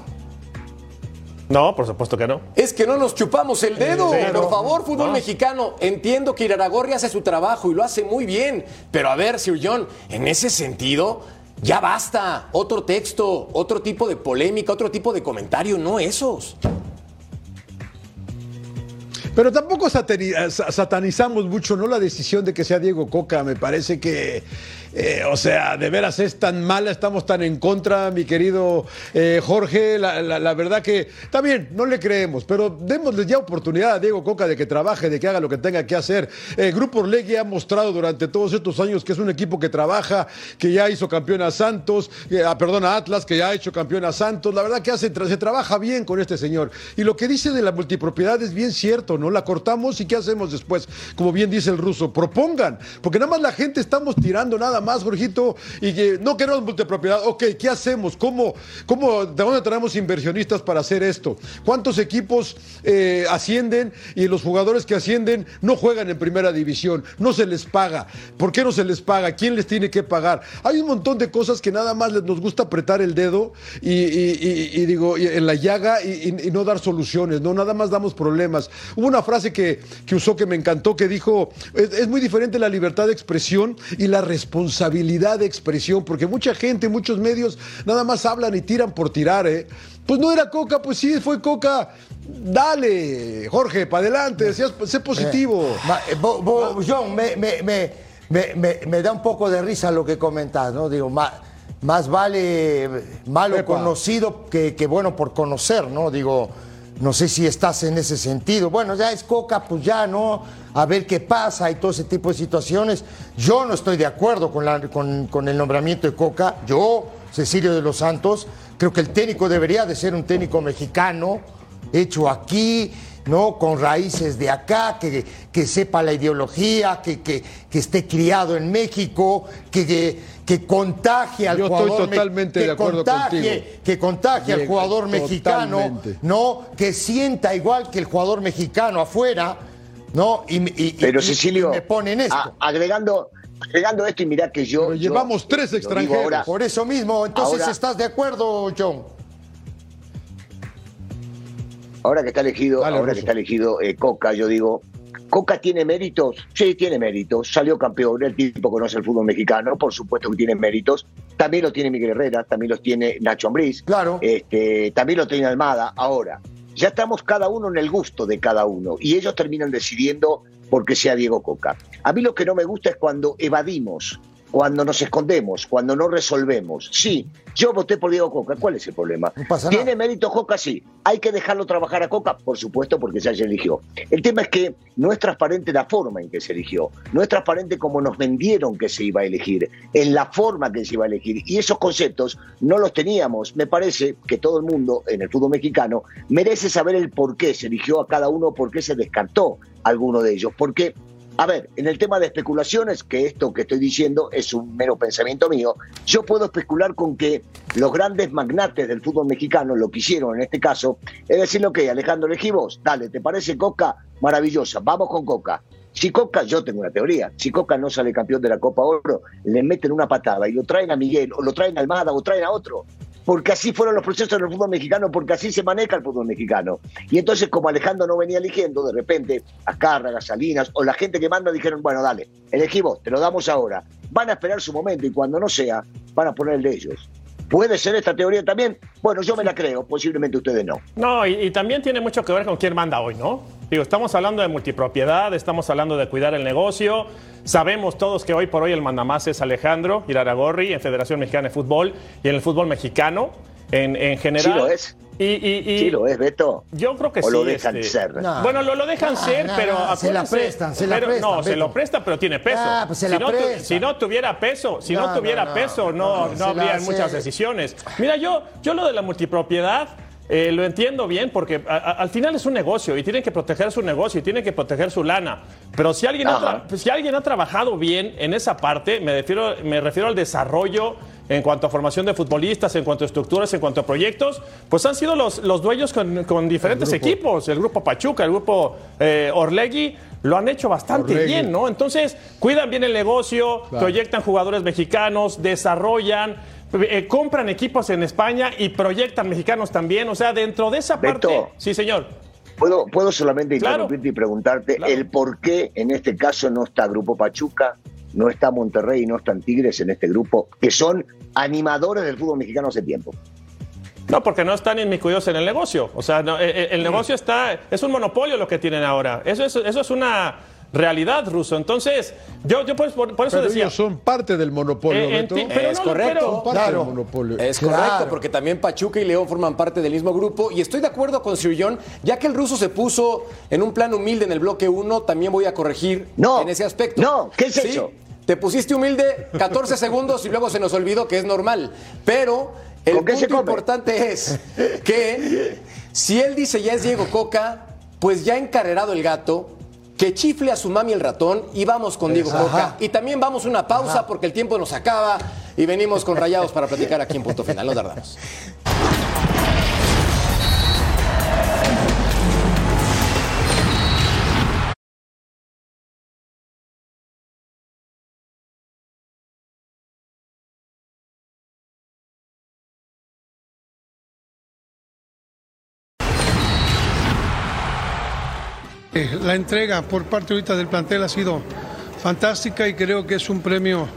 No, por supuesto que no. Es que no nos chupamos el dedo. Por favor, fútbol No. mexicano. Entiendo que Iraragorri hace su trabajo y lo hace muy bien. Pero a ver, Sir John, en ese sentido, ya basta. Otro texto, otro tipo de polémica, otro tipo de comentario, no esos. Pero tampoco eh, sa- satanizamos mucho, ¿no? La decisión de que sea Diego Coca. Me parece que, eh, o sea, de veras es tan mala, estamos tan en contra, mi querido eh, Jorge. La, verdad que también no le creemos, pero démosle ya oportunidad a Diego Coca de que trabaje, de que haga lo que tenga que hacer. El Grupo Orlegui ha mostrado durante todos estos años que es un equipo que trabaja, que ya hizo campeón a Santos, ah, perdón, a Atlas, que ya ha hecho campeón a Santos. La verdad que se trabaja bien con este señor. Y lo que dice de la multipropiedad es bien cierto, ¿no? La cortamos y ¿qué hacemos después? Como bien dice el ruso, propongan, porque nada más la gente estamos tirando nada más, Jorgito, y que no queremos multipropiedad. Ok, ¿qué hacemos? ¿Cómo, cómo, ¿De dónde traemos inversionistas para hacer esto? ¿Cuántos equipos eh, ascienden y los jugadores que ascienden no juegan en primera división? No se les paga. ¿Por qué no se les paga? ¿Quién les tiene que pagar? Hay un montón de cosas que nada más nos gusta apretar el dedo y, digo, en la llaga y no dar soluciones, ¿no? Nada más damos problemas. Hubo una frase que, que usó que me encantó que dijo, es, es muy diferente la libertad de expresión y la responsabilidad de expresión, porque mucha gente, muchos medios nada más hablan y tiran por tirar, ¿eh? Pues no era Coca, pues sí, fue Coca. Dale, Jorge, para adelante, seas- sé positivo. Eh, bo- bo- John, me, me- me- me- da un poco de risa lo que comentas, ¿no? Digo, ma- más vale malo Epa. conocido que, que bueno por conocer, ¿no? Digo, no sé si estás en ese sentido. Bueno, ya es Coca, pues ya, ¿no? A ver qué pasa y todo ese tipo de situaciones. Yo no estoy de acuerdo con, la- con- con el nombramiento de Coca. Yo, Cecilio de los Santos, creo que el técnico debería de ser un técnico mexicano, hecho aquí, ¿no? Con raíces de acá, que, que sepa la ideología, que, que- que esté criado en México, que, que, que contagie al Yo estoy jugador. me- totalmente que de acuerdo contagie, contigo. Que contagie al jugador mexicano. ¿no? Que sienta igual que el jugador mexicano afuera, ¿no? Y, y- Pero y- Cecilio, y me ponen esto. a- agregando, agregando esto y mirá que yo... Pero yo, llevamos tres extranjeros. ahora, Por eso mismo, entonces, Ahora- ¿estás de acuerdo, John? Ahora que está elegido, Dale, ahora que está elegido eh, Coca, yo digo, ¿Coca tiene méritos? Sí, tiene méritos. Salió campeón, el tipo conoce el fútbol mexicano, por supuesto que tiene méritos. También lo tiene Miguel Herrera, también los tiene Nacho Ambriz. Claro. Este, también lo tiene Almada. Ahora, ya estamos cada uno en el gusto de cada uno y ellos terminan decidiendo por qué sea Diego Coca. A mí lo que no me gusta es cuando evadimos cuando nos escondemos, cuando no resolvemos. Sí, yo voté por Diego Coca, ¿cuál es el problema? No ¿Tiene mérito Coca? Sí. ¿Hay que dejarlo trabajar a Coca? Por supuesto, porque ya se eligió. El tema es que no es transparente la forma en que se eligió, no es transparente como nos vendieron que se iba a elegir, en la forma que se iba a elegir. Y esos conceptos no los teníamos. Me parece que todo el mundo en el fútbol mexicano merece saber el por qué se eligió a cada uno, por qué se descartó alguno de ellos. Porque a ver, en el tema de especulaciones, que esto que estoy diciendo es un mero pensamiento mío, yo puedo especular con que los grandes magnates del fútbol mexicano, lo que hicieron en este caso, es decir, que Alejandro elegí dale, ¿te parece Coca? Maravillosa, vamos con Coca. Si Coca, yo tengo una teoría, si Coca no sale campeón de la Copa Oro, le meten una patada y lo traen a Miguel, o lo traen a Almada, o traen a otro. Porque así fueron los procesos del fútbol mexicano, porque así se maneja el fútbol mexicano. Y entonces, como Alejandro no venía eligiendo, de repente, a Cárraga, Salinas, o la gente que manda dijeron, bueno, dale, elegí vos, te lo damos ahora. Van a esperar su momento y cuando no sea, van a poner el de ellos. ¿Puede ser esta teoría también? Bueno, yo me la creo, posiblemente ustedes no. No, y, también tiene mucho que ver con quién manda hoy, ¿no? Digo, estamos hablando de multipropiedad, estamos hablando de cuidar el negocio. Sabemos todos que hoy por hoy el mandamás es Alejandro Iraragorri en Federación Mexicana de Fútbol y en el fútbol mexicano en, en general. Sí lo es. Y, y- y Sí lo es, Beto. Yo creo que o sí. lo dejan este, ser. No. Bueno, lo, lo dejan No, ser, no, pero no, se la prestan, se la pero- prestan, No, se lo presta, pero tiene peso. Ah, pues se si, la no, tu- prestan. si no tuviera peso, si no, No, tuviera no, no, peso, no, no, no, se la habría hace- muchas decisiones. Mira, yo, yo lo de la multipropiedad eh, lo entiendo bien porque a- a- al final es un negocio y tienen que proteger su negocio y tienen que proteger su lana. Pero si alguien, ha, si alguien ha trabajado bien en esa parte, me refiero, me refiero al desarrollo en cuanto a formación de futbolistas, en cuanto a estructuras, en cuanto a proyectos, pues han sido los, los dueños con, con diferentes equipos. El grupo Pachuca, el grupo eh, Orlegui, lo han hecho bastante Orlegui. bien, ¿no? Entonces, cuidan bien el negocio, proyectan jugadores mexicanos, desarrollan, eh, compran equipos en España y proyectan mexicanos también. O sea, dentro de esa parte. Beto. Sí, señor. ¿Puedo, puedo solamente Claro. interrumpirte y preguntarte Claro. el por qué en este caso no está Grupo Pachuca, no está Monterrey y no están Tigres en este grupo, que son animadores del fútbol mexicano hace tiempo? No, porque no están inmiscuidos en el negocio. O sea, no, eh, eh, el negocio está. Es un monopolio lo que tienen ahora. Eso es, eso es una realidad, Ruso. Entonces, yo, yo por, por- por eso Pero decía. ellos son parte del monopolio, Eh, Beto. pero Es no, correcto. pero- Son parte Claro. del monopolio. Es Claro. correcto, porque también Pachuca y León forman parte del mismo grupo. Y estoy de acuerdo con Sir John, ya que el ruso se puso en un plan humilde en el bloque 1, también voy a corregir No, en ese aspecto. no, ¿qué es Sí, eso? Te pusiste humilde 14 segundos y luego se nos olvidó que es normal. Pero el ¿Con qué se punto importante es que si él dice ya es Diego Coca, pues ya encarrerado el gato. Que chifle a su mami el ratón y vamos con Diego. Coca. Y también vamos una pausa porque el tiempo nos acaba y venimos con rayados para platicar aquí en punto final. Nos tardamos. La entrega por parte ahorita del plantel ha sido fantástica y creo que es un premio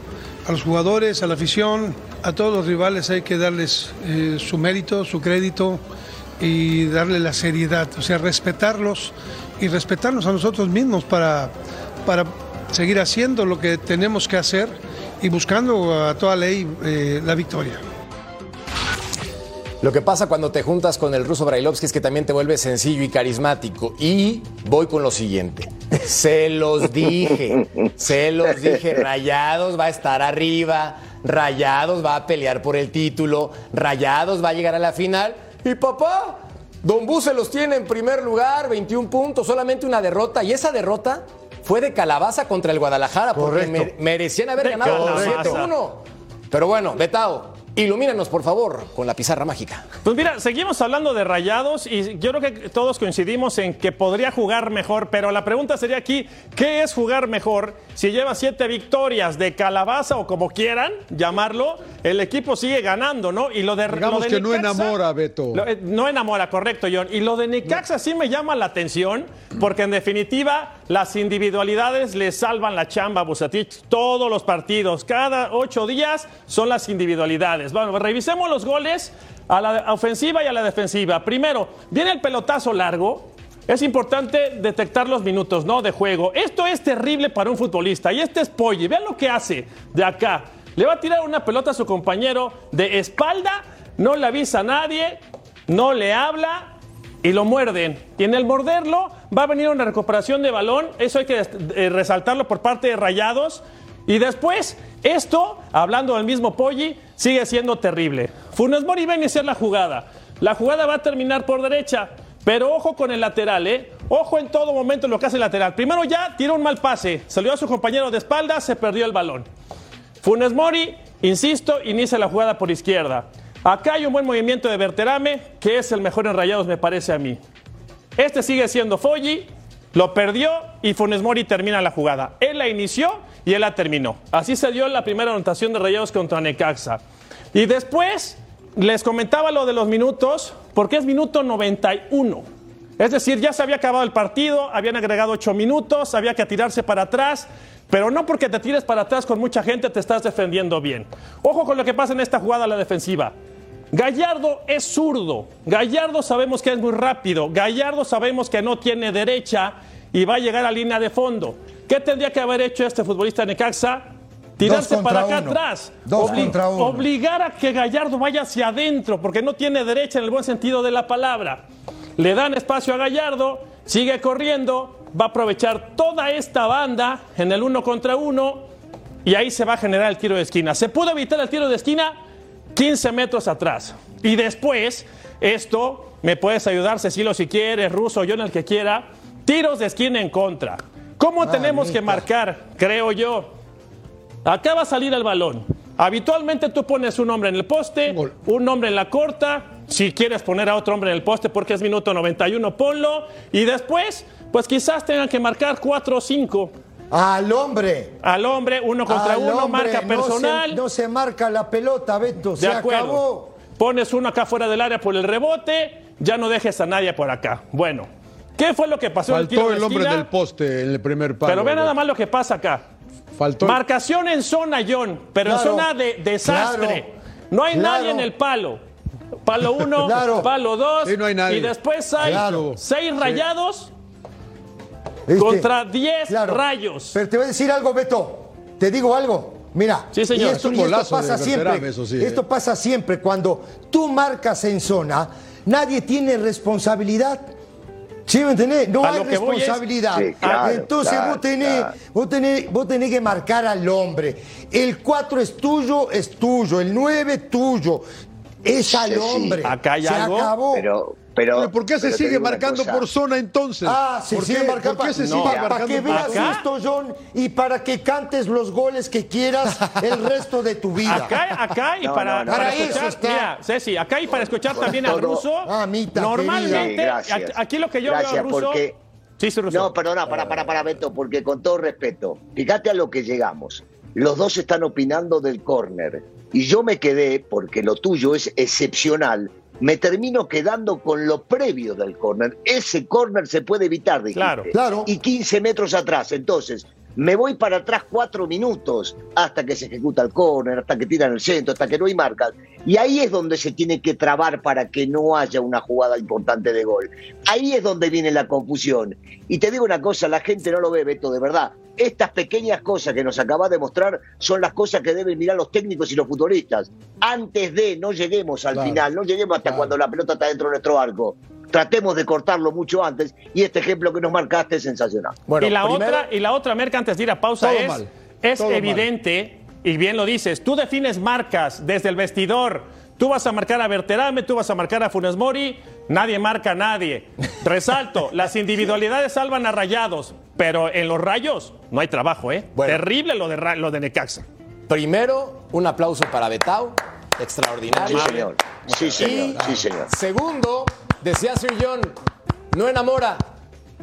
a los jugadores, a la afición, a todos los rivales hay que darles eh, su mérito, su crédito y darle la seriedad, o sea, respetarlos y respetarnos a nosotros mismos para, para seguir haciendo lo que tenemos que hacer y buscando a toda ley eh, la victoria. Lo que pasa cuando te juntas con el ruso Brailovsky es que también te vuelves sencillo y carismático. Y voy con lo siguiente. Se los dije, se los dije. Rayados va a estar arriba, Rayados va a pelear por el título, Rayados va a llegar a la final. Y papá, Don Bu se los tiene en primer lugar, 21 puntos, solamente una derrota. Y esa derrota fue de calabaza contra el Guadalajara, porque Correcto. merecían haber ganado por calabaza. 7-1. Pero bueno, Betao, ilumínanos por favor con la pizarra mágica. Pues mira, seguimos hablando de rayados y yo creo que todos coincidimos en que podría jugar mejor, pero la pregunta sería aquí, ¿qué es jugar mejor? Si lleva siete victorias de calabaza o como quieran llamarlo, el equipo sigue ganando, ¿no? Y lo de Digamos lo de que no enamora, Beto. Lo- eh, no enamora, correcto, John. Y lo de Necaxa sí me llama la atención, porque en definitiva las individualidades le salvan la chamba a Bucetich todos los partidos. Cada ocho días son las individualidades. Bueno, revisemos los goles a la ofensiva y a la defensiva. Primero, viene el pelotazo largo. es importante detectar los minutos, ¿no? De juego. Esto es terrible para un futbolista. Y este es Poggi. Vean lo que hace de acá. Le va a tirar una pelota a su compañero de espalda, no le avisa a nadie, no le habla y lo muerden. Y en el morderlo va a venir una recuperación de balón. Eso hay que eh, resaltarlo por parte de Rayados. Y después, esto, hablando del mismo Poggi, sigue siendo terrible. Funes Mori va a iniciar la jugada. La jugada va a terminar por derecha. Pero ojo con el lateral, ¿eh? Ojo en todo momento en lo que hace el lateral. Primero ya tiró un mal pase, salió a su compañero de espalda, se perdió el balón. Funes Mori, insisto, inicia la jugada por izquierda. Acá hay un buen movimiento de Berterame, que es el mejor en rayados, me parece a mí. Este sigue siendo Foggi, lo perdió y Funes Mori termina la jugada. Él la inició y él la terminó. Así se dio la primera anotación de rayados contra Necaxa. Y después les comentaba lo de los minutos, porque es minuto 91. Es decir, ya se había acabado el partido, habían agregado 8 minutos, había que tirarse para atrás, pero no porque te tires para atrás con mucha gente te estás defendiendo bien. Ojo con lo que pasa en esta jugada a la defensiva. Gallardo es zurdo. Gallardo sabemos que es muy rápido. Gallardo sabemos que no tiene derecha y va a llegar a línea de fondo. ¿Qué tendría que haber hecho este futbolista de Necaxa? Tirarse para acá atrás. Dos contra uno. Obligar a que Gallardo vaya hacia adentro, porque no tiene derecha en el buen sentido de la palabra. Le dan espacio a Gallardo, sigue corriendo, va a aprovechar toda esta banda en el uno contra uno y ahí se va a generar el tiro de esquina. ¿Se pudo evitar el tiro de esquina? 15 metros atrás. Y después, esto me puedes ayudar, Cecilio, si quieres, Ruso, yo en el que quiera. Tiros de esquina en contra. ¿Cómo tenemos que marcar? Creo yo. Acá va a salir el balón. Habitualmente tú pones un hombre en el poste, Gol. un hombre en la corta. Si quieres poner a otro hombre en el poste porque es minuto 91, ponlo. Y después, pues quizás tengan que marcar 4 o 5. Al hombre. Al hombre, uno contra Al uno, hombre, marca no personal. se- No se, marca la pelota, Beto. De se acuerdo. acabó. Pones uno acá fuera del área por el rebote, ya no dejes a nadie por acá. Bueno, ¿qué fue lo que pasó en el tiro Faltó de el hombre esquina? en el poste en el primer palo. Pero ve nada más lo que pasa acá. Faltó. Marcación en zona, John, pero en zona de desastre. claro, no hay claro. nadie en el palo. Palo uno, Claro. palo dos. Sí, no hay nadie. Y después hay Claro. seis rayados ¿Viste? contra diez Claro. rayos. Pero te voy a decir algo, Beto. Te digo algo. Mira, Sí, señor. y esto, Es un y esto golazo pasa siempre. Eso sí, esto eh. pasa siempre cuando tú marcas en zona, nadie tiene responsabilidad. ¿Sí me entendés? No A hay es- responsabilidad. Sí, claro, Entonces claro, vos, tenés, claro. vos, tenés, vos tenés que marcar al hombre. El 4 es tuyo, es tuyo. El 9 tuyo. Es al Sí, sí. hombre. Acá hay Se algo, acabó. Pero, pero, Pero ¿Por qué se sigue marcando por zona entonces? Ah, se ¿Por sigue qué, marcando ¿Por qué se sigue marcando Para que veas Acá- esto, John, y para que cantes los goles que quieras el resto de tu vida. Acá, acá y No, para, no, no. para Para eso escuchar, está. mira, Ceci, acá y para escuchar también al todo- ruso. Mamita normalmente, Sí, aquí- lo que yo Gracias, veo al ruso. porque- Sí. No, perdona, para, para, para, Beto, porque con todo respeto, fíjate a lo que llegamos. Los dos están opinando del córner. Y yo me quedé, porque lo tuyo es excepcional, me termino quedando con lo previo del córner. Ese córner se puede evitar, dijiste. Claro. Claro. Y 15 metros atrás. Entonces, me voy para atrás cuatro minutos hasta que se ejecuta el córner, hasta que tiran el centro, hasta que no hay marcas. Y ahí es donde se tiene que trabar para que no haya una jugada importante de gol. Ahí es donde viene la confusión. Y te digo una cosa, la gente no lo ve, Beto, de verdad. Estas pequeñas cosas que nos acabas de mostrar son las cosas que deben mirar los técnicos y los futbolistas. Antes de, no lleguemos al Claro. final, no lleguemos hasta Claro. cuando la pelota está dentro de nuestro arco. Tratemos de cortarlo mucho antes y este ejemplo que nos marcaste es sensacional. Bueno, y, la primero- otra, y la otra, Merca, antes de ir a pausa, Todo es, mal, es todo mal. evidente, y bien lo dices, tú defines marcas desde el vestidor. Tú vas a marcar a Berterame, tú vas a marcar a Funes Mori, nadie marca a nadie. Resalto, las individualidades salvan a rayados, pero en los rayos no hay trabajo, ¿eh? Bueno. Terrible lo de, lo de Necaxa. Primero, un aplauso para Betao. Extraordinario. Sí, señor. Sí, señor. Sí, señor. Segundo, decía Sir John, no enamora,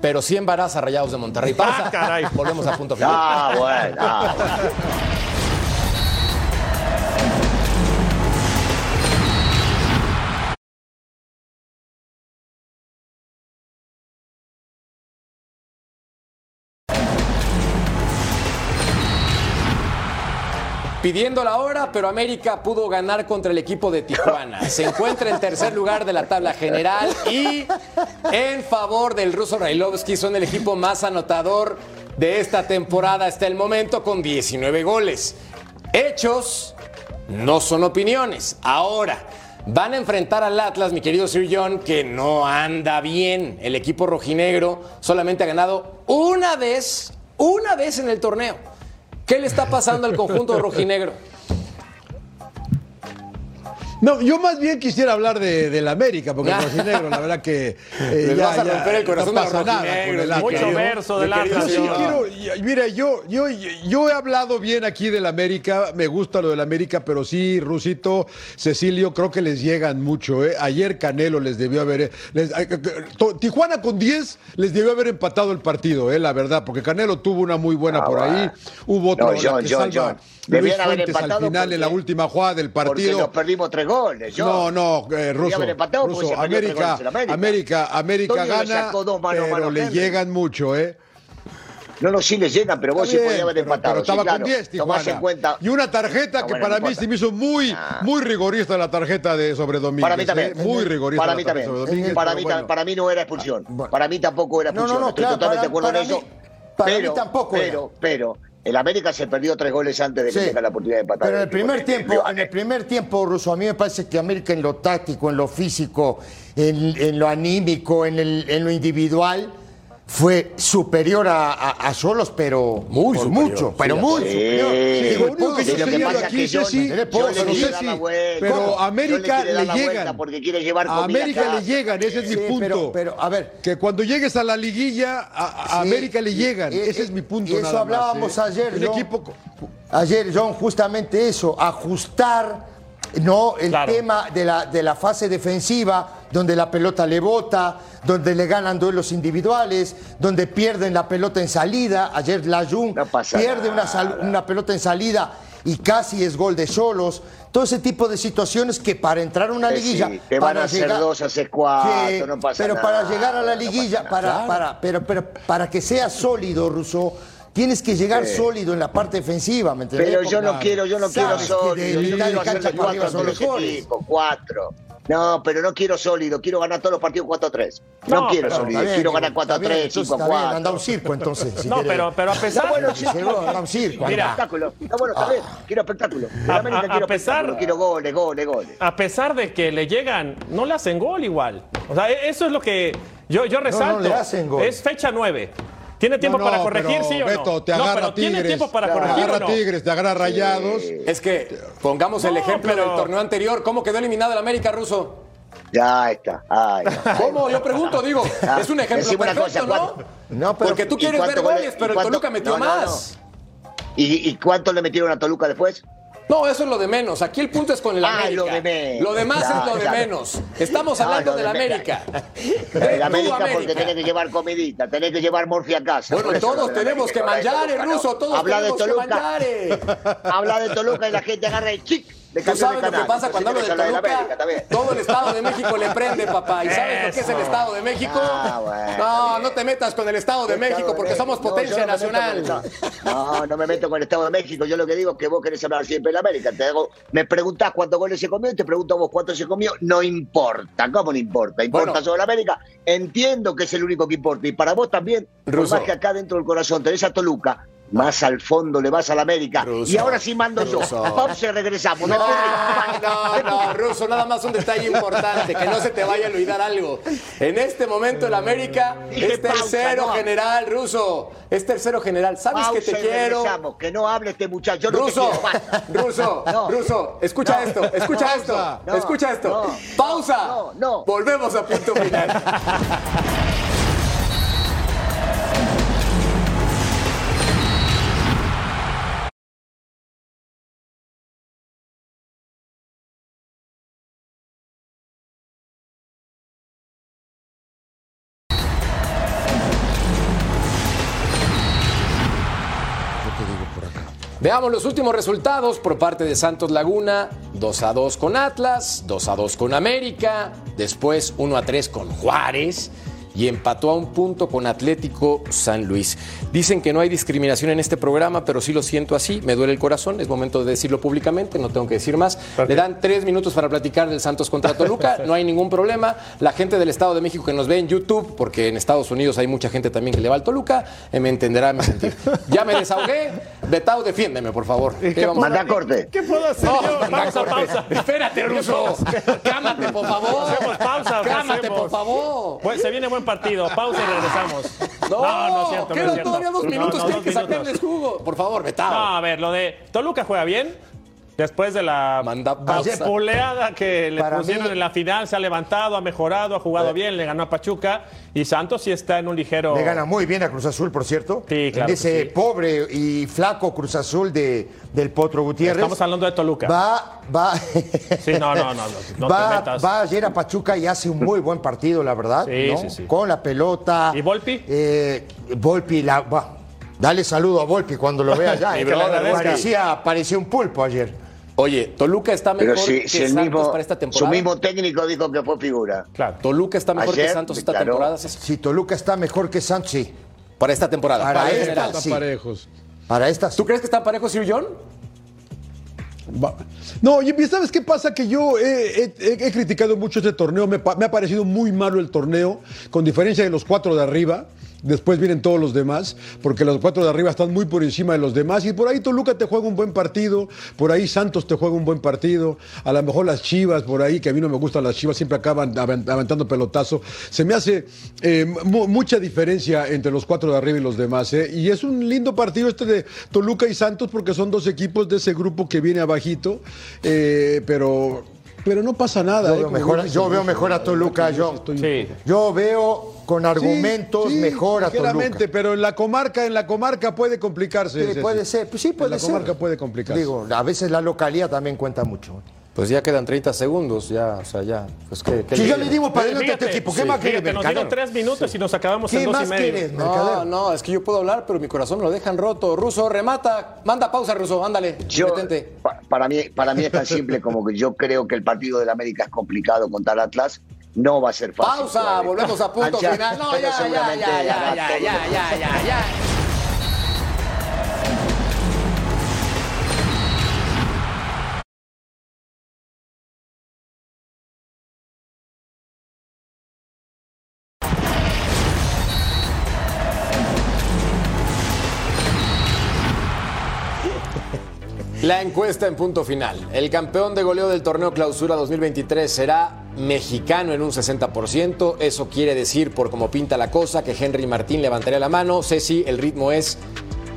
pero sí embaraza a Rayados de Monterrey. Pausa. Ah, caray. Volvemos a punto final. Ah, bueno. ah, bueno. Pidiendo la hora, pero América pudo ganar contra el equipo de Tijuana. Se encuentra en tercer lugar de la tabla general y en favor del ruso Railovsky son el equipo más anotador de esta temporada hasta el momento con 19 goles. Hechos no son opiniones. Ahora, van a enfrentar al Atlas, mi querido Sir John, que no anda bien. El equipo rojinegro solamente ha ganado una vez, una vez en el torneo. ¿Qué le está pasando al conjunto rojinegro? No, yo más bien quisiera hablar de, del América, porque el rojinegro, la verdad que. eh, Les vas a romper el corazón no pasa nada con el Mucho verso del Atlas. sí mira, yo, yo, yo he hablado bien aquí del América, me gusta lo del América, pero sí, Rusito, Cecilio, creo que les llegan mucho. ¿eh? Ayer Canelo les debió haber. les- to- Tijuana con 10 les debió haber empatado el partido, ¿eh? la verdad, porque Canelo tuvo una muy buena Ah, por ahí. Hubo otra No, John, que John, salva John. Luis Debían haber Fuentes al empatado final en la porque- última jugada del Porque partido. nos perdimos tres goles. John. No, no, eh, empatado porque América, América. América, América le gana, dos mano a pero mano a le Henry. llegan mucho, ¿eh? No, no, sí les llegan, pero vos Está sí podías haber pero- empatado. pero estaba sí, claro. con 10 Tomás Tijuana. en cuenta. Y una tarjeta No, que bueno, para no mí se me hizo muy, Ah. muy rigorista la tarjeta de sobre Domínguez. Para mí también. ¿eh? Muy rigorista Para mí también. sobre Domínguez. para, pero mí, bueno. para mí no era expulsión. bueno. Para mí tampoco era No, no, expulsión. no, Estoy claro, totalmente de acuerdo en eso. mí- para mí pero, tampoco era. Pero, pero, el América se perdió tres goles antes de que Sí. tenga la oportunidad de empatar. Pero en el primer tiempo, en el primer tiempo, Ruso, a mí me parece que América en lo táctico, en lo físico, en, en lo anímico, en, el- en lo individual, fue superior a, a, a Solos, pero Muy superior, mucho, sí, pero de muy superior. Sí, lo único que sí, yo aquí, pero América le le llegan. Porque quiere llevar A América acá. le llegan, ese es mi Sí, punto. pero- pero, a ver. Que cuando llegues a la liguilla, a, a Sí, América le llegan. y- ese es mi punto. y eso nada más, hablábamos ¿eh? ayer, co- Ayer, John, justamente eso, ajustar no el Claro. tema de la, de la fase defensiva, donde la pelota le bota, donde le ganan duelos individuales, donde pierden la pelota en salida. Ayer la Jun No pasa pierde una, una pelota en salida y casi es gol de solos. Todo ese tipo de situaciones que para entrar a una liguilla. sí, te van para a hacer dos, hacer cuatro, no pasa Pero para llegar a la no liguilla, para, para, pero, pero para que sea sólido, Russo, tienes que llegar Sí. sólido en la parte defensiva, ¿me entendés? Pero yo no quiero, yo no quiero sólido. de Yo quiero arriba cuatro a son todos los equipos, cuatro. No, pero no quiero sólido, quiero ganar todos los partidos 4-3. No, No, quiero pero sólido, bien, quiero ganar está bien, 4-3, entonces está bien, Anda a 5-4. un circo entonces. si No, querés. pero, pero a pesar, bueno, Sí, seguro, anda un circo. Mira. Espectáculo. Está bueno, está bien. Quiero espectáculo. A- quiero pesar- espectáculo, quiero goles, goles, goles. a pesar de que le llegan, no le hacen gol igual. O sea, e- eso es lo que yo, yo resalto. le hacen gol. Es fecha 9. ¿Tiene tiempo No, no, para corregir, sí o no? Beto, te no, agarra pero ¿tiene Tigres. tiempo para Te corregir agarra o no? Tigres, te agarra Rayados. Es que pongamos el No, ejemplo pero- del torneo anterior. ¿Cómo quedó eliminado el América ruso? Ya está. Ay, no. ¿Cómo? Yo pregunto, digo, Ah, es un ejemplo perfecto, cosa, ¿no? No, pero- Porque tú ¿y quieres ver goles- pero el cuánto- Toluca metió no, no, no. más. ¿Y, ¿Y cuánto le metieron a Toluca después? No, eso es lo de menos. Aquí el punto es con el Ah, América. lo de menos. Lo demás es lo de menos. Estamos No, hablando lo del de. América. El Tú, América, porque tenés que llevar comidita, tenés que llevar morfia a casa. Bueno, todos del tenemos que América, manjar, Toluca, ruso, ¿no? todos Habla de que Toluca. manjar. Habla de Toluca y la gente agarra el chic de Tú de sabes lo que pasa Entonces cuando hablo de Toluca. América. Todo el Estado de México le prende, papá. ¿Y sabes lo que es el Eso. Estado de México? Ah, bueno, no, no te metas con el Estado de Estado México porque somos México. No, potencia no nacional. Estado- No, no me meto con el Estado de México. Yo lo que digo es que vos querés hablar siempre de la América. Te hago- me preguntás cuántos goles se comió y te pregunto a vos cuántos se comió. No importa. ¿Cómo no importa? ¿Importa Bueno. sobre la América? Entiendo que es el único que importa. Y para vos también, por más que acá dentro del corazón tenés a Toluca, más al fondo le vas a la América. Ruso. Y ahora sí mando yo. Ruso. Pausa y regresamos. No, no, no, Ruso, nada más un detalle importante, que no se te vaya a olvidar algo. En este momento el América Dije es pausa, tercero no. general, Ruso. Es tercero general. ¿Sabes que te quiero? Que no hable este muchacho. Yo no Ruso. Ruso, No. Ruso, escucha No. esto, escucha esto, escucha esto. Pausa. No, no. Volvemos a punto final. Veamos los últimos resultados por parte de Santos Laguna. 2 a 2 con Atlas, 2 a 2 con América, después 1 a 3 con Juárez. Y empató a un punto con Atlético San Luis. Dicen que no hay discriminación en este programa, pero sí lo siento así, me duele el corazón, es momento de decirlo públicamente, no tengo que decir más. Le dan tres minutos para platicar del Santos contra Toluca, no hay ningún problema. La gente del Estado de México que nos ve en YouTube, porque en Estados Unidos hay mucha gente también que le va al Toluca, eh, me entenderá mi sentir. Ya me desahogué, Betao, defiéndeme, por favor. ¿Qué vamos a- Manda corte. ¿Qué puedo hacer No, yo? manda Pausa, corte. pausa. Espérate, Ruso. Cámate, por favor. Hacemos pausa. ¿o qué Cámate, hacemos? por favor. Pues se viene buen partido. Pausa y regresamos. No, no es cierto. no es quedan cierto. todavía dos No, minutos, no, tienen que minutos. sacarles jugo. Por favor, Betao. No, a ver, lo de Toluca juega bien. Después de la vapuleada que le Para pusieron mí- en la final, se ha levantado, ha mejorado, ha jugado bien, le ganó a Pachuca. Y Santos sí está en un ligero. Le gana muy bien a Cruz Azul, por cierto. Sí, claro En ese sí. pobre y flaco Cruz Azul de, del Potro Gutiérrez. Estamos hablando de Toluca. Va, va. Sí, no, no, no, no, no te va, metas. va ayer a Pachuca y hace un muy buen partido, la verdad. Sí, ¿no? sí, sí. Con la pelota. ¿Y Volpi? Eh, Volpi, la, va, dale saludo a Volpi cuando lo vea ya. Mi eh, parecía, parecía un pulpo ayer. Oye, Toluca está mejor Pero si, que si el Santos mismo, para esta su temporada. mismo técnico dijo que fue figura. Claro. Toluca está mejor que Santos esta claro. temporada. Si Toluca está mejor que Santos, sí. Para esta temporada. Para esta, sí. parejos. Para estas. ¿Tú crees que están parejos, Sir John? No, y ¿sabes qué pasa? Que yo he, he- he- he criticado mucho este torneo, me ha parecido muy malo el torneo, con diferencia de los cuatro de arriba. Después vienen todos los demás, porque los cuatro de arriba están muy por encima de los demás. Y por ahí Toluca te juega un buen partido, por ahí Santos te juega un buen partido, a lo mejor las Chivas, por ahí, que a mí no me gustan las Chivas, siempre acaban avent- aventando pelotazo. Se me hace eh, mu- mucha diferencia entre los cuatro de arriba y los demás. ¿eh? Y es un lindo partido este de Toluca y Santos, porque son dos equipos de ese grupo que viene abajito, eh, pero, pero no pasa nada. Yo ¿eh? veo mejor, yo veo mejor a Toluca, yo. Sí. Yo veo con argumentos Sí, sí, mejor a Toluca. pero en la comarca, en la comarca puede complicarse. Sí, puede ser, pues sí En puede la ser. comarca puede complicarse. Digo, a veces la localidad también cuenta mucho. Pues ya quedan 30 segundos, ya, o sea, ya. Pues, ¿qué, qué Si le ya digo? le dimos para adelante a este equipo, ¿qué sí, más quiere fíjate, nos dieron tres minutos y nos acabamos en ¿Qué dos y más medio. quieres, No, no, es que yo puedo hablar, pero mi corazón me lo dejan roto. Ruso, remata. Manda pausa, Ruso, ándale. Yo, para, mí, para mí es tan simple como que yo creo que el partido del América es complicado contra el Atlas. No va a ser fácil. Pausa, volvemos a punto final. No, ya, ya, ya, ya, ya, ya, ya. La encuesta en punto final. El campeón de goleo del torneo Clausura 2023 será mexicano en un 60%. Eso quiere decir, por cómo pinta la cosa, que Henry Martín levantaría la mano. Ceci, el ritmo es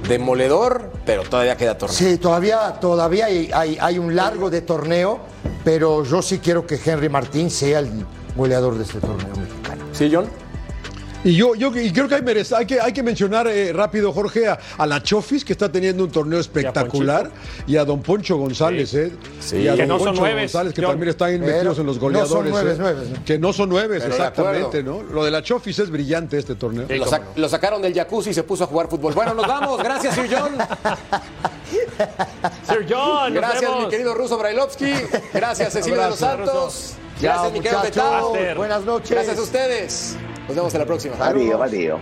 demoledor, pero todavía queda torneo. Sí, todavía, todavía hay, hay- hay un largo de torneo, pero yo sí quiero que Henry Martín sea el goleador de este torneo mexicano. ¿Sí, John? Y yo, yo y creo que hay, merece- hay que hay que mencionar eh, rápido, Jorge, a, a la Chofis, que está teniendo un torneo espectacular, y a, don Poncho González, Sí. ¿eh? Sí. Y a Que don no son Poncho nueves, González, que también están metidos en los no son goleadores. nueves, ¿eh? nueves, ¿no? Que no son de exactamente, ¿no? Lo de la Chofis es brillante este torneo. Lo, sac- lo sacaron del jacuzzi y se puso a jugar fútbol. Bueno, nos vamos. Gracias, Sir John. Sir John, nos Gracias, vemos. mi querido Ruso Brailovsky. Gracias, Cecilia de los Santos. Gracias, Chao, mi querido muchachos. Betao. Aster. Buenas noches. Gracias a ustedes. Nos vemos en la próxima. Adiós, adiós.